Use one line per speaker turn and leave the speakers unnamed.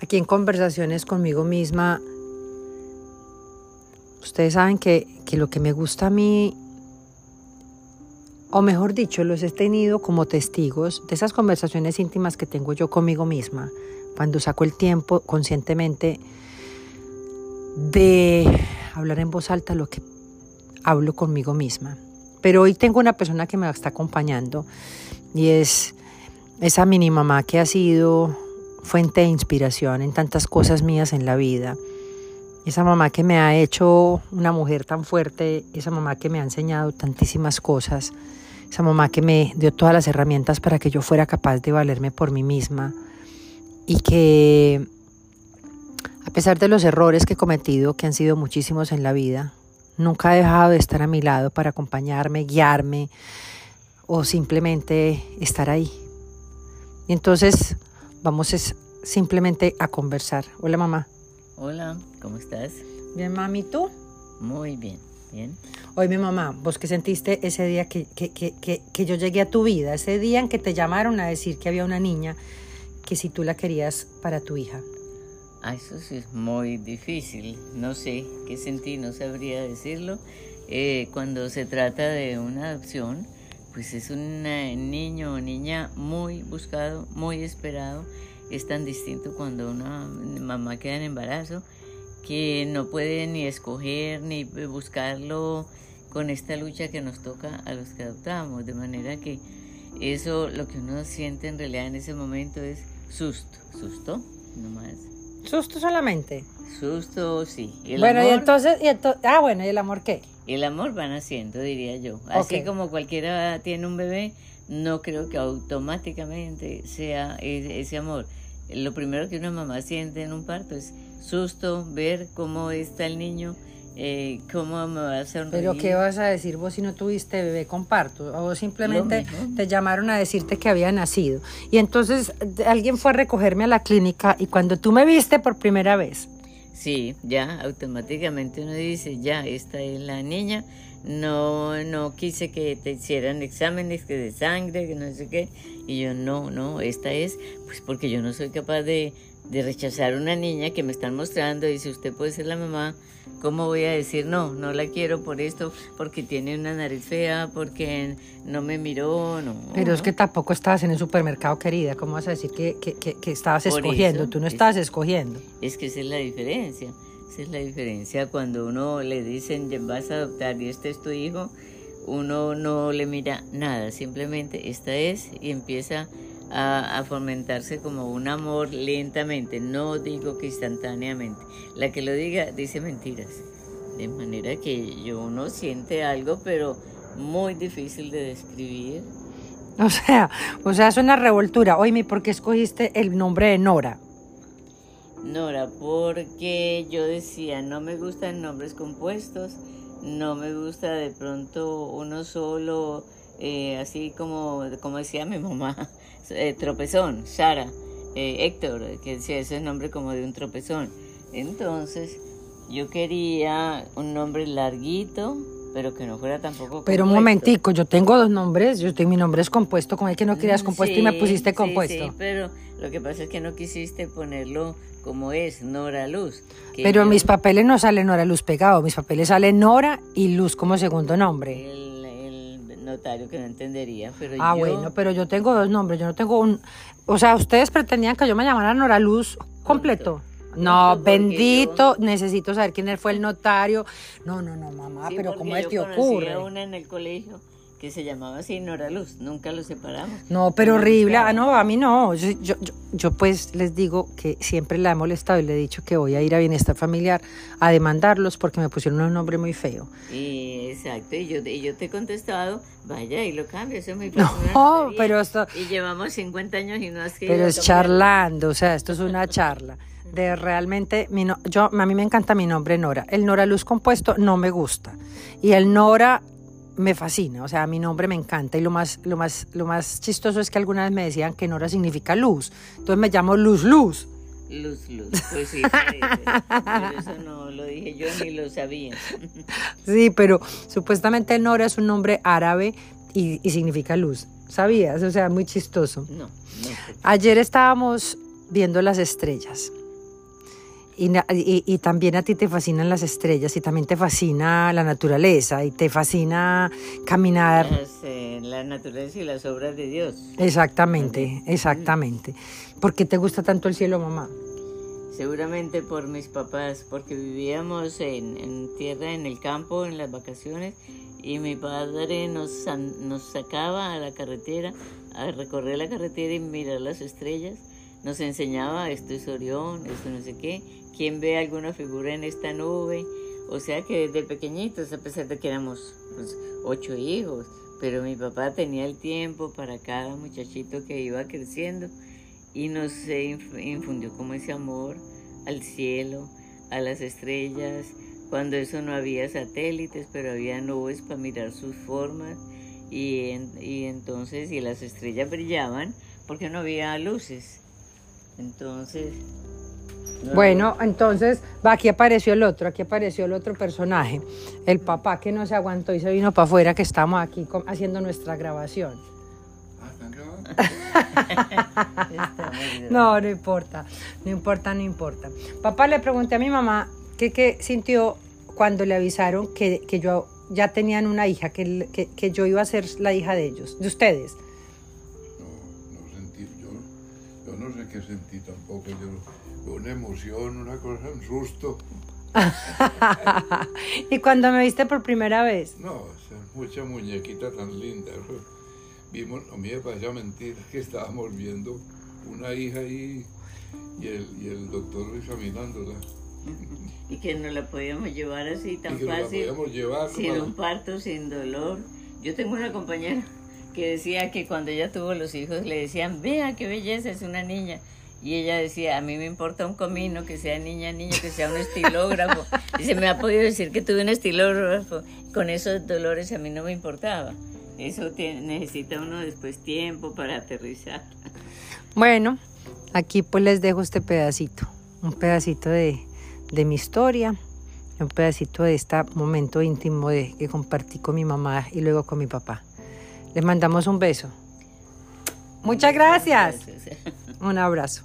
aquí en conversaciones conmigo misma, ustedes saben que, que lo que me gusta a mí, o mejor dicho, los he tenido como testigos de esas conversaciones íntimas que tengo yo conmigo misma, cuando saco el tiempo conscientemente de hablar en voz alta lo que hablo conmigo misma. Pero hoy tengo una persona que me está acompañando y es esa mini mamá que ha sido fuente de inspiración en tantas cosas mías en la vida. Esa mamá que me ha hecho una mujer tan fuerte, esa mamá que me ha enseñado tantísimas cosas, esa mamá que me dio todas las herramientas para que yo fuera capaz de valerme por mí misma y que a pesar de los errores que he cometido, que han sido muchísimos en la vida, nunca ha dejado de estar a mi lado para acompañarme, guiarme o simplemente estar ahí. Y entonces vamos simplemente a conversar. Hola mamá.
Hola, ¿cómo estás?
Bien, mami, ¿tú?
Muy bien, bien.
Oye, mi mamá, ¿vos qué sentiste ese día que, que, que, que, yo llegué a tu vida? Ese día en que te llamaron a decir que había una niña que si tú la querías para tu hija.
Ah, eso sí es muy difícil. No sé qué sentí, no sabría decirlo. Eh, cuando se trata de una adopción, pues es un niño o niña muy buscado, muy esperado. Es tan distinto cuando una mamá queda en embarazo que no puede ni escoger ni buscarlo con esta lucha que nos toca a los que adoptamos. De manera que eso lo que uno siente en realidad en ese momento es susto, susto, nomás.
¿Susto solamente?
Susto, sí.
bueno, y entonces, y ah, bueno, ¿y el amor qué?
El amor va naciendo, diría yo. Así como cualquiera tiene un bebé, no creo que automáticamente sea ese amor. Lo primero que una mamá siente en un parto es susto, ver cómo está el niño, eh, ¿cómo me va a hacer
Pero ¿qué vas a decir vos si no tuviste bebé con parto? O simplemente te llamaron a decirte que había nacido. Y entonces alguien fue a recogerme a la clínica y cuando tú me viste por primera vez.
Sí, ya automáticamente uno dice, ya, esta es la niña. No, no quise que te hicieran exámenes que de sangre, que no sé qué. Y yo, no, no, esta es, pues porque yo no soy capaz de, de rechazar una niña que me están mostrando y si usted puede ser la mamá, ¿cómo voy a decir no? No la quiero por esto, porque tiene una nariz fea, porque no me miró, no.
Pero es que tampoco estabas en el supermercado, querida. ¿Cómo vas a decir que, que, que, estabas escogiendo? Tú no estabas escogiendo.
Es que esa es la diferencia. Esa es la diferencia cuando uno le dicen vas a adoptar y este es tu hijo, uno no le mira nada, simplemente esta es y empieza a, fomentarse como un amor lentamente, no digo que instantáneamente. La que lo diga dice mentiras. De manera que yo uno siente algo, pero muy difícil de describir.
O sea, o sea, es una revoltura. Oye, ¿por qué escogiste el nombre de Nora?
Nora, porque yo decía, no me gustan nombres compuestos, no me gusta de pronto uno solo, eh, así como, como decía mi mamá, eh, tropezón, Sara, eh, Héctor, que decía ese nombre como de un tropezón. Entonces, yo quería un nombre larguito, pero que no fuera tampoco
Pero un momentico, yo tengo dos nombres, yo tengo mi nombre es compuesto, como el que no querías mm, compuesto y me pusiste compuesto.
Sí, pero lo que pasa es que no quisiste ponerlo como es, Nora Luz.
Pero en mis papeles no sale Nora Luz pegado, mis papeles sale Nora y Luz como segundo nombre.
El, notario que no entendería, pero
Ah, bueno, pero yo tengo dos nombres, yo no tengo un... O sea, ustedes pretendían que yo me llamara Nora Luz completo. No, bendito, necesito saber quién fue el notario. No, no, no, mamá, pero ¿cómo es te ocurre?
una en el colegio que se llamaba así Nora Luz, nunca lo separamos.
No, pero horrible, ah, no, a mí no, yo, yo, yo, pues les digo que siempre la he molestado y le he dicho que voy a ir a Bienestar Familiar a demandarlos porque me pusieron un nombre muy feo.
Y, exacto, y yo, y yo te he contestado, vaya y lo cambio, eso es muy
No, pero esto...
Y llevamos 50 años y no has
querido Pero es charlando, o sea, esto es una charla de realmente, mi yo, a mí me encanta mi nombre Nora. El Nora Luz compuesto no me gusta. Y el Nora me fascina, o sea, mi nombre me encanta y lo más, lo más, lo más chistoso es que alguna vez me decían que Nora significa luz, entonces me llamo Luz Luz.
Luz Luz, pues sí, pero eso no lo dije yo ni lo sabía.
sí, pero supuestamente Nora es un nombre árabe y, y significa luz, ¿sabías? O sea, muy chistoso.
No, no.
Ayer estábamos viendo las estrellas Y, y- y también a ti te fascinan las estrellas y también te fascina la naturaleza y te fascina caminar.
Las, eh, la naturaleza y las obras de Dios.
Exactamente, exactamente. ¿Por qué te gusta tanto el cielo, mamá?
Seguramente por mis papás, porque vivíamos en, en tierra, en el campo, en las vacaciones, y mi padre nos, nos sacaba a la carretera, a recorrer la carretera y mirar las estrellas. Nos enseñaba, esto es Orión, esto no sé qué, quién ve alguna figura en esta nube. O sea que desde pequeñitos, a pesar de que éramos pues, ocho hijos, pero mi papá tenía el tiempo para cada muchachito que iba creciendo y nos inf- infundió como ese amor al cielo, a las estrellas, cuando eso no había satélites, pero había nubes para mirar sus formas y, y entonces y las estrellas brillaban porque no había luces. Entonces... no
Bueno, entonces, va, aquí apareció el otro, aquí apareció el otro personaje, el papá que no se aguantó y se vino para afuera, que estamos aquí haciendo nuestra grabación.
Ah.
No, no importa, no importa, no importa. Papá le pregunté a mi mamá que qué sintió cuando le avisaron que, que yo ya tenían una hija, que, que, que yo iba a ser la hija de ellos, de ustedes.
No qué sentí tampoco, yo, una emoción, una cosa, un susto.
y cuando me viste por primera vez,
No, esa mucha muñequita tan linda. Vimos, a mí me parecía mentira que estábamos viendo una hija ahí y el, y el doctor examinándola.
Y que no la podíamos llevar así tan
y que nos la
fácil.
podíamos llevar.
sin
para-
un parto, sin dolor. Yo tengo una compañera que decía que cuando ella tuvo los hijos le decían, vea qué belleza, es una niña. Y ella decía, a mí me importa un comino, que sea niña, niño, que sea un estilógrafo. Y se me ha podido decir que tuve un estilógrafo. Con esos dolores a mí no me importaba. Eso tiene- necesita uno después tiempo para aterrizar.
Bueno, aquí pues les dejo este pedacito, un pedacito de, de mi historia, un pedacito de este momento íntimo de, que compartí con mi mamá y luego con mi papá. Les mandamos un beso. Muchas
gracias.
Un abrazo.